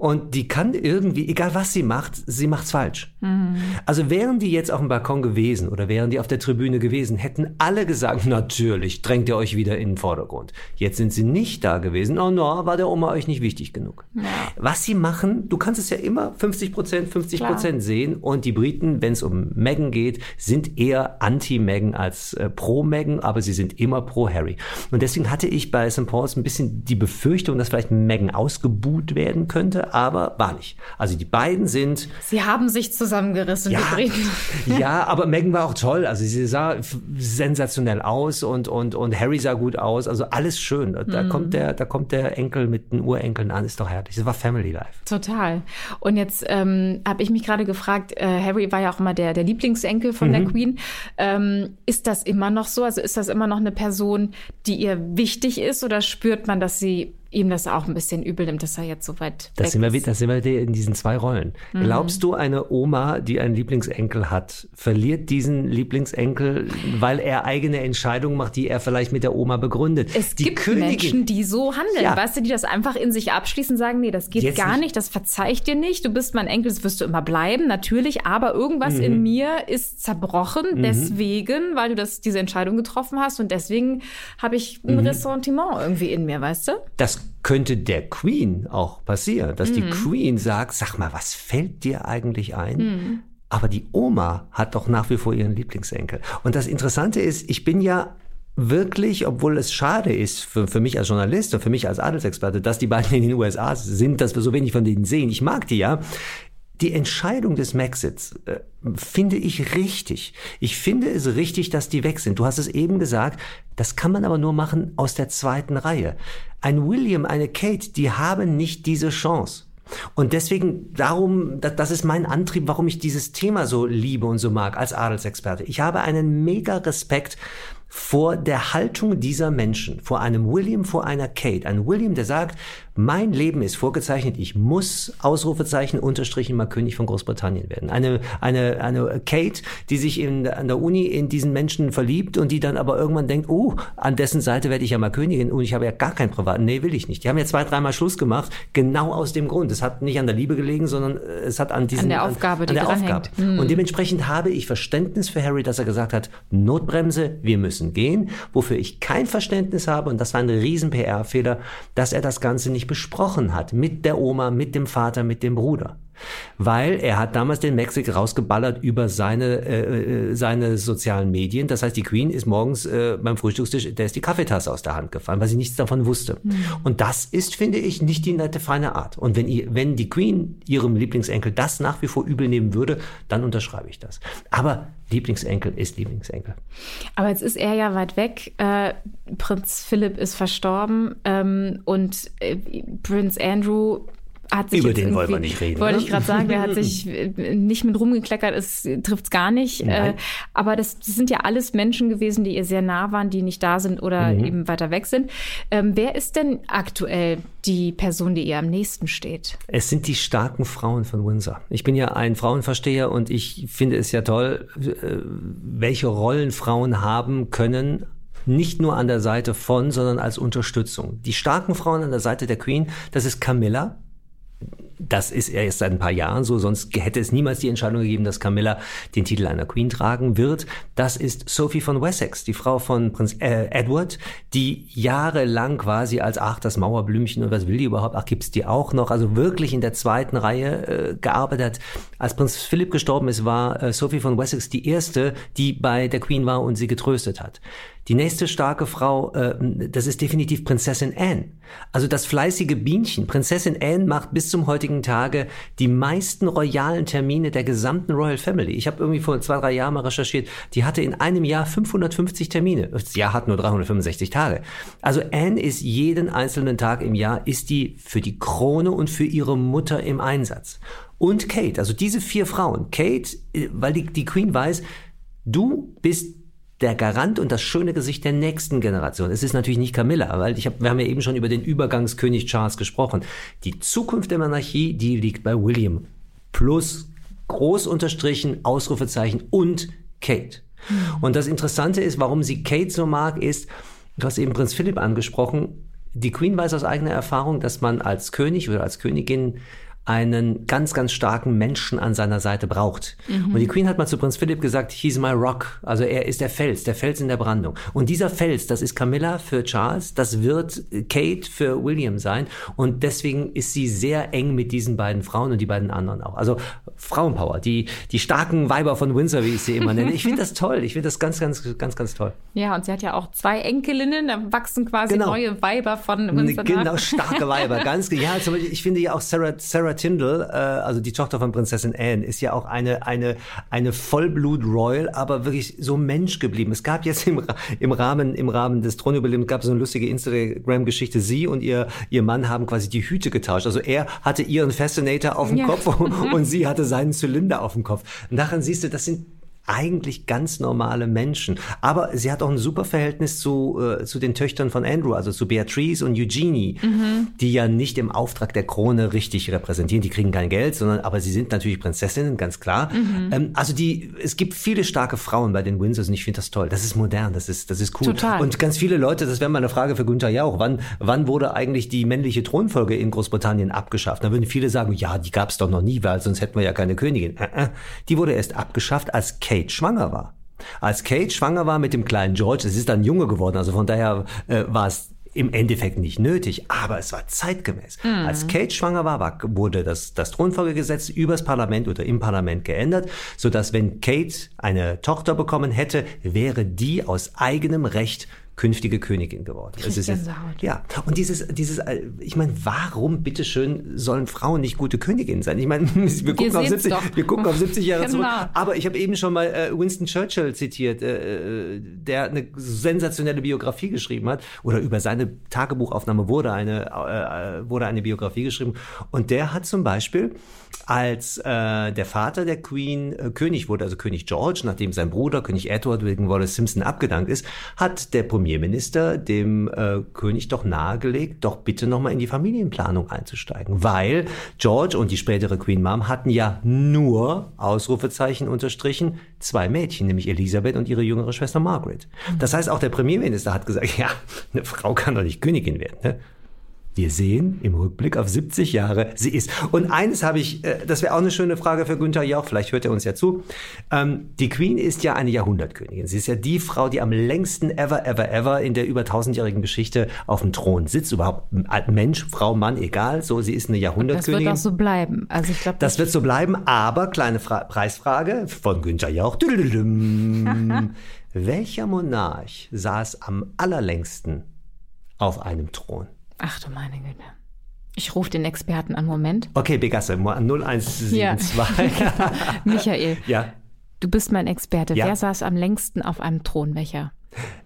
Und die kann irgendwie, egal was sie macht, sie macht's falsch. Mhm. Also wären die jetzt auf dem Balkon gewesen oder wären die auf der Tribüne gewesen, hätten alle gesagt, natürlich, drängt ihr euch wieder in den Vordergrund. Jetzt sind sie nicht da gewesen. Oh no, war der Oma euch nicht wichtig genug. Ja. Was sie machen, du kannst es ja immer 50 Prozent, 50 Prozent sehen. Und die Briten, wenn es um Meghan geht, sind eher anti-Meghan als äh, pro-Meghan, aber sie sind immer pro-Harry. Und deswegen hatte ich bei St. Paul's ein bisschen die Befürchtung, dass vielleicht Meghan ausgebuht werden könnte aber war nicht. Also die beiden sind. Sie haben sich zusammengerissen, ja, ja, aber Megan war auch toll. Also sie sah sensationell aus und, und, und Harry sah gut aus. Also alles schön. Da mhm. kommt der, da kommt der Enkel mit den Urenkeln an. Ist doch herrlich. Das war Family Life. Total. Und jetzt ähm, habe ich mich gerade gefragt, äh, Harry war ja auch immer der, der Lieblingsenkel von mhm. der Queen. Ähm, ist das immer noch so? Also ist das immer noch eine Person, die ihr wichtig ist oder spürt man, dass sie ihm das auch ein bisschen übel nimmt, dass er jetzt so weit das weg sind wir, ist. Das sind wir in diesen zwei Rollen. Mhm. Glaubst du, eine Oma, die einen Lieblingsenkel hat, verliert diesen Lieblingsenkel, weil er eigene Entscheidungen macht, die er vielleicht mit der Oma begründet? Es die gibt Königin, Menschen, die so handeln, ja. weißt du, die das einfach in sich abschließen, sagen, nee, das geht jetzt gar nicht. nicht, das verzeih ich dir nicht, du bist mein Enkel, das wirst du immer bleiben, natürlich, aber irgendwas mhm. in mir ist zerbrochen, mhm. deswegen, weil du das, diese Entscheidung getroffen hast und deswegen habe ich ein mhm. Ressentiment irgendwie in mir, weißt du? Das könnte der Queen auch passieren, dass mhm. die Queen sagt, sag mal, was fällt dir eigentlich ein? Mhm. Aber die Oma hat doch nach wie vor ihren Lieblingsenkel. Und das Interessante ist, ich bin ja wirklich, obwohl es schade ist für, für mich als Journalist und für mich als Adelsexperte, dass die beiden in den USA sind, dass wir so wenig von denen sehen. Ich mag die ja die Entscheidung des Maxits äh, finde ich richtig. Ich finde es richtig, dass die weg sind. Du hast es eben gesagt, das kann man aber nur machen aus der zweiten Reihe. Ein William, eine Kate, die haben nicht diese Chance. Und deswegen, darum, das ist mein Antrieb, warum ich dieses Thema so liebe und so mag als Adelsexperte. Ich habe einen mega Respekt vor der Haltung dieser Menschen, vor einem William, vor einer Kate. Ein William, der sagt, mein Leben ist vorgezeichnet, ich muss Ausrufezeichen unterstrichen mal König von Großbritannien werden. Eine, eine, eine Kate, die sich in, an der Uni in diesen Menschen verliebt und die dann aber irgendwann denkt, oh, an dessen Seite werde ich ja mal Königin und ich habe ja gar keinen privaten. Nee, will ich nicht. Die haben ja zwei, dreimal Schluss gemacht, genau aus dem Grund. Es hat nicht an der Liebe gelegen, sondern es hat an diesen, an der Aufgabe, an, an der Aufgabe. Mhm. Und dementsprechend habe ich Verständnis für Harry, dass er gesagt hat, Notbremse, wir müssen gehen. Wofür ich kein Verständnis habe, und das war ein riesen PR-Fehler, dass er das Ganze nicht besprochen hat mit der Oma, mit dem Vater, mit dem Bruder. Weil er hat damals den Mexik rausgeballert über seine, äh, äh, seine sozialen Medien. Das heißt, die Queen ist morgens äh, beim Frühstückstisch, der ist die Kaffeetasse aus der Hand gefallen, weil sie nichts davon wusste. Mhm. Und das ist, finde ich, nicht die nette, feine Art. Und wenn, ihr, wenn die Queen ihrem Lieblingsenkel das nach wie vor übel nehmen würde, dann unterschreibe ich das. Aber Lieblingsenkel ist Lieblingsenkel. Aber jetzt ist er ja weit weg. Äh, Prinz Philipp ist verstorben ähm, und äh, Prinz Andrew hat sich Über den wollen wir nicht reden. Wollte ne? ich gerade sagen, der hat sich äh, nicht mit rumgekleckert, es trifft es gar nicht. Nein. Äh, aber das, das, sind ja alles Menschen gewesen, die ihr sehr nah waren, die nicht da sind oder mhm. eben weiter weg sind. Ähm, wer ist denn aktuell die Person, die ihr am nächsten steht? Es sind die starken Frauen von Windsor. Ich bin ja ein Frauenversteher und ich finde es ja toll, äh, welche Rollen Frauen haben können nicht nur an der Seite von, sondern als Unterstützung. Die starken Frauen an der Seite der Queen, das ist Camilla, das ist erst seit ein paar Jahren so, sonst hätte es niemals die Entscheidung gegeben, dass Camilla den Titel einer Queen tragen wird. Das ist Sophie von Wessex, die Frau von Prinz äh, Edward, die jahrelang quasi als ach das Mauerblümchen und was will die überhaupt, ach gibt's die auch noch, also wirklich in der zweiten Reihe äh, gearbeitet. Als Prinz Philipp gestorben ist, war äh, Sophie von Wessex die erste, die bei der Queen war und sie getröstet hat. Die nächste starke Frau, äh, das ist definitiv Prinzessin Anne. Also das fleißige Bienchen. Prinzessin Anne macht bis zum heutigen Tage die meisten royalen Termine der gesamten Royal Family. Ich habe irgendwie vor zwei, drei Jahren mal recherchiert, die hatte in einem Jahr 550 Termine. Das Jahr hat nur 365 Tage. Also Anne ist jeden einzelnen Tag im Jahr, ist die für die Krone und für ihre Mutter im Einsatz. Und Kate, also diese vier Frauen. Kate, äh, weil die, die Queen weiß, du bist der Garant und das schöne Gesicht der nächsten Generation. Es ist natürlich nicht Camilla, weil ich hab, wir haben ja eben schon über den Übergangskönig Charles gesprochen. Die Zukunft der Monarchie, die liegt bei William. Plus groß unterstrichen, Ausrufezeichen und Kate. Und das Interessante ist, warum sie Kate so mag, ist, du hast eben Prinz Philipp angesprochen, die Queen weiß aus eigener Erfahrung, dass man als König oder als Königin einen ganz, ganz starken Menschen an seiner Seite braucht. Mhm. Und die Queen hat mal zu Prinz Philipp gesagt, he's my rock. Also er ist der Fels, der Fels in der Brandung. Und dieser Fels, das ist Camilla für Charles, das wird Kate für William sein. Und deswegen ist sie sehr eng mit diesen beiden Frauen und die beiden anderen auch. Also Frauenpower, die, die starken Weiber von Windsor, wie ich sie immer nenne. Ich finde das toll. Ich finde das ganz, ganz, ganz, ganz toll. Ja, und sie hat ja auch zwei Enkelinnen, da wachsen quasi genau. neue Weiber von Windsor. Genau, starke Weiber, ganz, ja, zum Beispiel, ich finde ja auch Sarah, Sarah Sarah Tyndall, äh, also die Tochter von Prinzessin Anne, ist ja auch eine, eine, eine Vollblut-Royal, aber wirklich so Mensch geblieben. Es gab jetzt im, im Rahmen, im Rahmen des Thronüberlebens gab es so eine lustige Instagram-Geschichte. Sie und ihr, ihr Mann haben quasi die Hüte getauscht. Also er hatte ihren Fascinator auf dem ja. Kopf und, und sie hatte seinen Zylinder auf dem Kopf. Und daran siehst du, das sind eigentlich ganz normale Menschen. Aber sie hat auch ein super Verhältnis zu, äh, zu den Töchtern von Andrew, also zu Beatrice und Eugenie, mhm. die ja nicht im Auftrag der Krone richtig repräsentieren. Die kriegen kein Geld, sondern aber sie sind natürlich Prinzessinnen, ganz klar. Mhm. Ähm, also die, es gibt viele starke Frauen bei den Windsors und ich finde das toll. Das ist modern, das ist, das ist cool. Total. Und ganz viele Leute, das wäre mal eine Frage für Günther Jauch, wann, wann wurde eigentlich die männliche Thronfolge in Großbritannien abgeschafft? Da würden viele sagen, ja, die gab es doch noch nie, weil sonst hätten wir ja keine Königin. Äh, äh. Die wurde erst abgeschafft, als Kate schwanger war. Als Kate schwanger war mit dem kleinen George, es ist dann Junge geworden, also von daher äh, war es im Endeffekt nicht nötig, aber es war zeitgemäß. Mhm. Als Kate schwanger war, war, wurde das, das Thronfolgegesetz übers Parlament oder im Parlament geändert, so dass wenn Kate eine Tochter bekommen hätte, wäre die aus eigenem Recht künftige Königin geworden. Es ist jetzt, ja, und dieses, dieses, äh, ich meine, warum bitteschön sollen Frauen nicht gute Königinnen sein? Ich meine, wir gucken, auf 70, wir gucken auf 70 Jahre genau. zurück. Aber ich habe eben schon mal äh, Winston Churchill zitiert, äh, der eine sensationelle Biografie geschrieben hat oder über seine Tagebuchaufnahme wurde eine, wurde eine Biografie geschrieben. Und der hat zum Beispiel als äh, der Vater der Queen äh, König wurde, also König George, nachdem sein Bruder König Edward wegen Wallace Simpson abgedankt ist, hat der Premierminister dem äh, König doch nahegelegt, doch bitte nochmal in die Familienplanung einzusteigen, weil George und die spätere Queen Mom hatten ja nur, Ausrufezeichen unterstrichen, zwei Mädchen, nämlich Elisabeth und ihre jüngere Schwester Margaret. Das heißt, auch der Premierminister hat gesagt, ja, eine Frau kann doch nicht Königin werden. Ne? Wir sehen im Rückblick auf 70 Jahre, sie ist. Und eines habe ich, äh, das wäre auch eine schöne Frage für Günther Jauch, vielleicht hört er uns ja zu. Ähm, die Queen ist ja eine Jahrhundertkönigin. Sie ist ja die Frau, die am längsten ever, ever, ever in der über tausendjährigen Geschichte auf dem Thron sitzt. Überhaupt Mensch, Frau, Mann, egal. So, sie ist eine Jahrhundertkönigin. Das wird auch so bleiben. Also ich glaube, das wird so bleiben. Aber kleine Fra Preisfrage von Günther Jauch. Welcher Monarch saß am allerlängsten auf einem Thron? Ach du meine Güte. Ich rufe den Experten an, Moment. Okay, Begasse, 0172. Ja. Michael. Ja. Du bist mein Experte. Ja. Wer saß am längsten auf einem Thron? Welcher?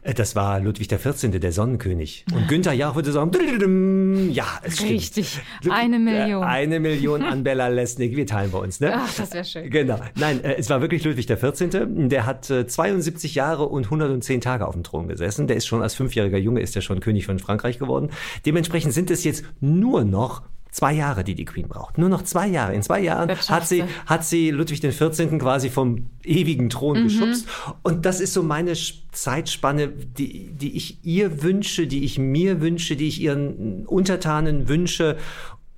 Äh, das war Ludwig XIV., der Sonnenkönig. Und Günther Jauch würde sagen, ja, es stimmt. Richtig, eine Million. Eine Million an Bella Lesnick, wir teilen bei uns, ne? Ach, das wäre schön. Genau. Nein, äh, es war wirklich Ludwig XIV., der hat 72 äh, Jahre und 110 Tage auf dem Thron gesessen. Der ist schon als fünfjähriger Junge, ist er schon König von Frankreich geworden. Dementsprechend sind es jetzt nur noch Zwei Jahre, die die Queen braucht. Nur noch zwei Jahre. In zwei Jahren hat sie, hat sie Ludwig XIV. quasi vom ewigen Thron mhm. geschubst. Und das ist so meine Zeitspanne, die, die ich ihr wünsche, die ich mir wünsche, die ich ihren Untertanen wünsche.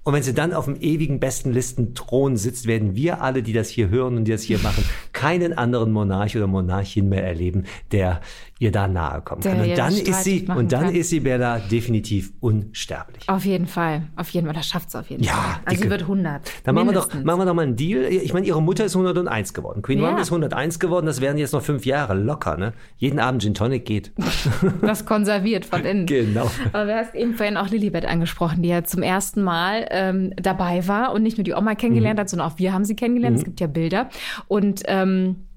Und wenn sie dann auf dem ewigen besten Listenthron sitzt, werden wir alle, die das hier hören und die das hier machen, keinen anderen Monarch oder Monarchin mehr erleben, der ihr da nahe kommen kann. Und dann ist sie, und dann kann. ist sie Bella definitiv unsterblich. Auf jeden Fall. Auf jeden Fall. Das schafft es auf jeden ja, Fall. Also sie wird 100. Dann machen wir, doch, machen wir doch mal einen Deal. Ich meine, ihre Mutter ist 101 geworden. Queen ja. One ist 101 geworden. Das wären jetzt noch fünf Jahre. Locker, ne? Jeden Abend Gin Tonic geht. das konserviert von innen. Genau. Aber du hast eben vorhin auch Lilibet angesprochen, die ja zum ersten Mal ähm, dabei war und nicht nur die Oma kennengelernt mhm. hat, sondern auch wir haben sie kennengelernt. Mhm. Es gibt ja Bilder. Und ähm, Um.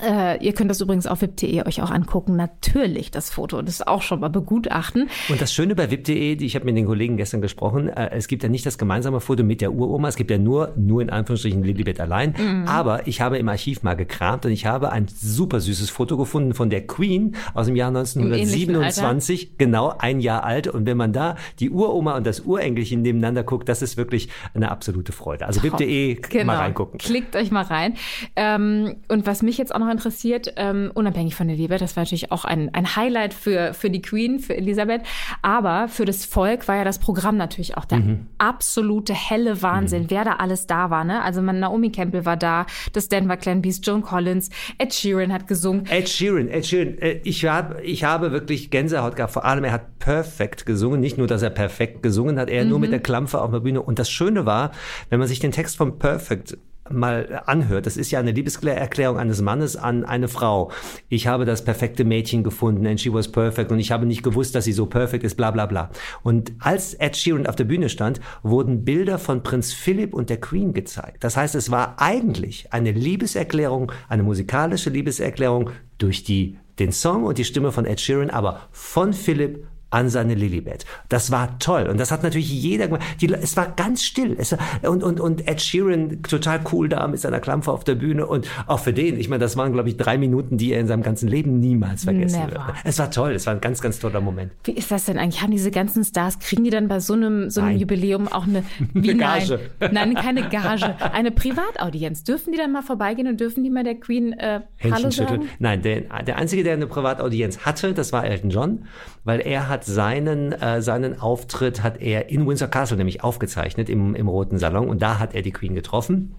Äh, ihr könnt das übrigens auf wip.de euch auch angucken. Natürlich das Foto. Das auch schon mal begutachten. Und das Schöne bei wip.de, ich habe mit den Kollegen gestern gesprochen, äh, es gibt ja nicht das gemeinsame Foto mit der Uroma. Es gibt ja nur, nur in Anführungsstrichen Lilibet allein. Mhm. Aber ich habe im Archiv mal gekramt und ich habe ein super süßes Foto gefunden von der Queen aus dem Jahr 1927. Genau ein Jahr alt. Und wenn man da die Uroma und das Urenkelchen nebeneinander guckt, das ist wirklich eine absolute Freude. Also wip.de genau. mal reingucken. Klickt euch mal rein. Ähm, und was mich jetzt auch noch interessiert, ähm, unabhängig von der Liebe, das war natürlich auch ein, ein Highlight für, für die Queen, für Elisabeth, aber für das Volk war ja das Programm natürlich auch der mhm. absolute helle Wahnsinn, mhm. wer da alles da war. Ne? Also Naomi Campbell war da, das Denver Clan Beast, Joan Collins, Ed Sheeran hat gesungen. Ed Sheeran, Ed Sheeran, äh, ich, hab, ich habe wirklich Gänsehaut gehabt, vor allem er hat perfekt gesungen, nicht nur, dass er perfekt gesungen hat, er mhm. nur mit der Klampfe auf der Bühne und das Schöne war, wenn man sich den Text von Perfect mal anhört. Das ist ja eine Liebeserklärung eines Mannes an eine Frau. Ich habe das perfekte Mädchen gefunden and she was perfect und ich habe nicht gewusst, dass sie so perfekt ist, bla bla bla. Und als Ed Sheeran auf der Bühne stand, wurden Bilder von Prinz Philipp und der Queen gezeigt. Das heißt, es war eigentlich eine Liebeserklärung, eine musikalische Liebeserklärung durch die den Song und die Stimme von Ed Sheeran, aber von Philipp an seine Lilibet. Das war toll. Und das hat natürlich jeder gemacht. Die, es war ganz still. Es, und, und, und Ed Sheeran total cool da mit seiner Klampfe auf der Bühne. Und auch für den, ich meine, das waren, glaube ich, drei Minuten, die er in seinem ganzen Leben niemals vergessen Never. wird. Es war toll. Es war ein ganz, ganz toller Moment. Wie ist das denn eigentlich? Haben diese ganzen Stars, kriegen die dann bei so einem, so einem Jubiläum auch eine, wie, eine Gage? Nein, nein, keine Gage. Eine Privataudienz. Dürfen die dann mal vorbeigehen und dürfen die mal der Queen äh, Hallo sagen? Nein, der, der Einzige, der eine Privataudienz hatte, das war Elton John, weil er hat seinen, äh, seinen Auftritt hat er in Windsor Castle nämlich aufgezeichnet im, im Roten Salon und da hat er die Queen getroffen.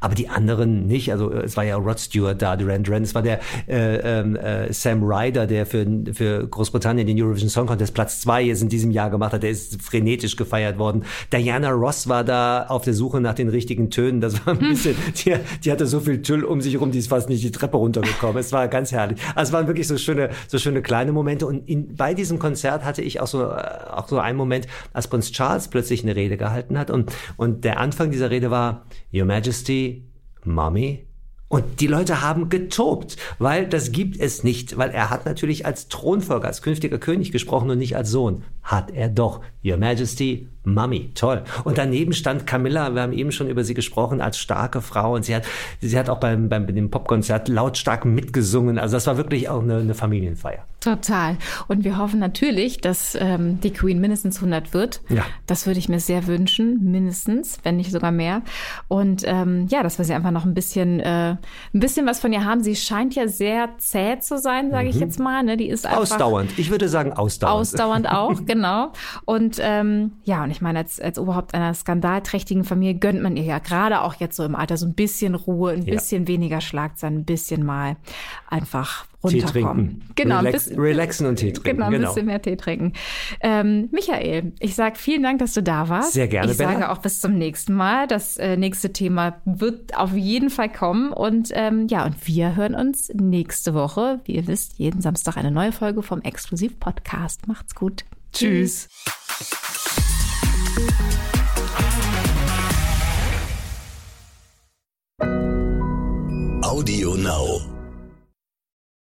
Aber die anderen nicht. Also äh, es war ja Rod Stewart da, Duran Duran. Es war der äh, ähm, äh, Sam Ryder, der für, für Großbritannien den Eurovision Song Contest Platz zwei jetzt in diesem Jahr gemacht hat. Der ist frenetisch gefeiert worden. Diana Ross war da auf der Suche nach den richtigen Tönen. Das war ein hm. bisschen, die, die hatte so viel Tüll um sich rum, die ist fast nicht die Treppe runtergekommen. Es war ganz herrlich. Also es waren wirklich so schöne, so schöne kleine Momente. Und in, bei diesem Konzert hatte ich auch so, äh, auch so einen Moment, als Prinz Charles plötzlich eine Rede gehalten hat. Und, und der Anfang dieser Rede war, Your Majesty, Mommy, und die Leute haben getobt, weil das gibt es nicht, weil er hat natürlich als Thronfolger, als künftiger König gesprochen und nicht als Sohn. Hat er doch. Your Majesty, Mummy, toll. Und daneben stand Camilla, wir haben eben schon über sie gesprochen, als starke Frau. Und sie hat, sie hat auch beim, beim dem Popkonzert lautstark mitgesungen. Also das war wirklich auch eine, eine Familienfeier. Total. Und wir hoffen natürlich, dass ähm, die Queen mindestens 100 wird. Ja. Das würde ich mir sehr wünschen, mindestens, wenn nicht sogar mehr. Und ähm, ja, dass wir sie einfach noch ein bisschen, äh, ein bisschen was von ihr haben. Sie scheint ja sehr zäh zu sein, sage mhm. ich jetzt mal. Ne? Die ist einfach ausdauernd. Ich würde sagen ausdauernd. Ausdauernd auch, genau. Und ähm, ja, und ich meine, als, als Oberhaupt einer skandalträchtigen Familie gönnt man ihr ja gerade auch jetzt so im Alter so ein bisschen Ruhe, ein ja. bisschen weniger Schlagzeilen, ein bisschen mal einfach runterkommen. Tee Genau, Relax, bisschen, relaxen und Tee trinken. Genau, ein genau. bisschen mehr Tee trinken. Ähm, Michael, ich sage vielen Dank, dass du da warst. Sehr gerne, Ich Bella. sage auch bis zum nächsten Mal. Das äh, nächste Thema wird auf jeden Fall kommen. Und ähm, ja, und wir hören uns nächste Woche. Wie ihr wisst, jeden Samstag eine neue Folge vom Exklusiv-Podcast. Macht's gut. Tschüss. Audio Now.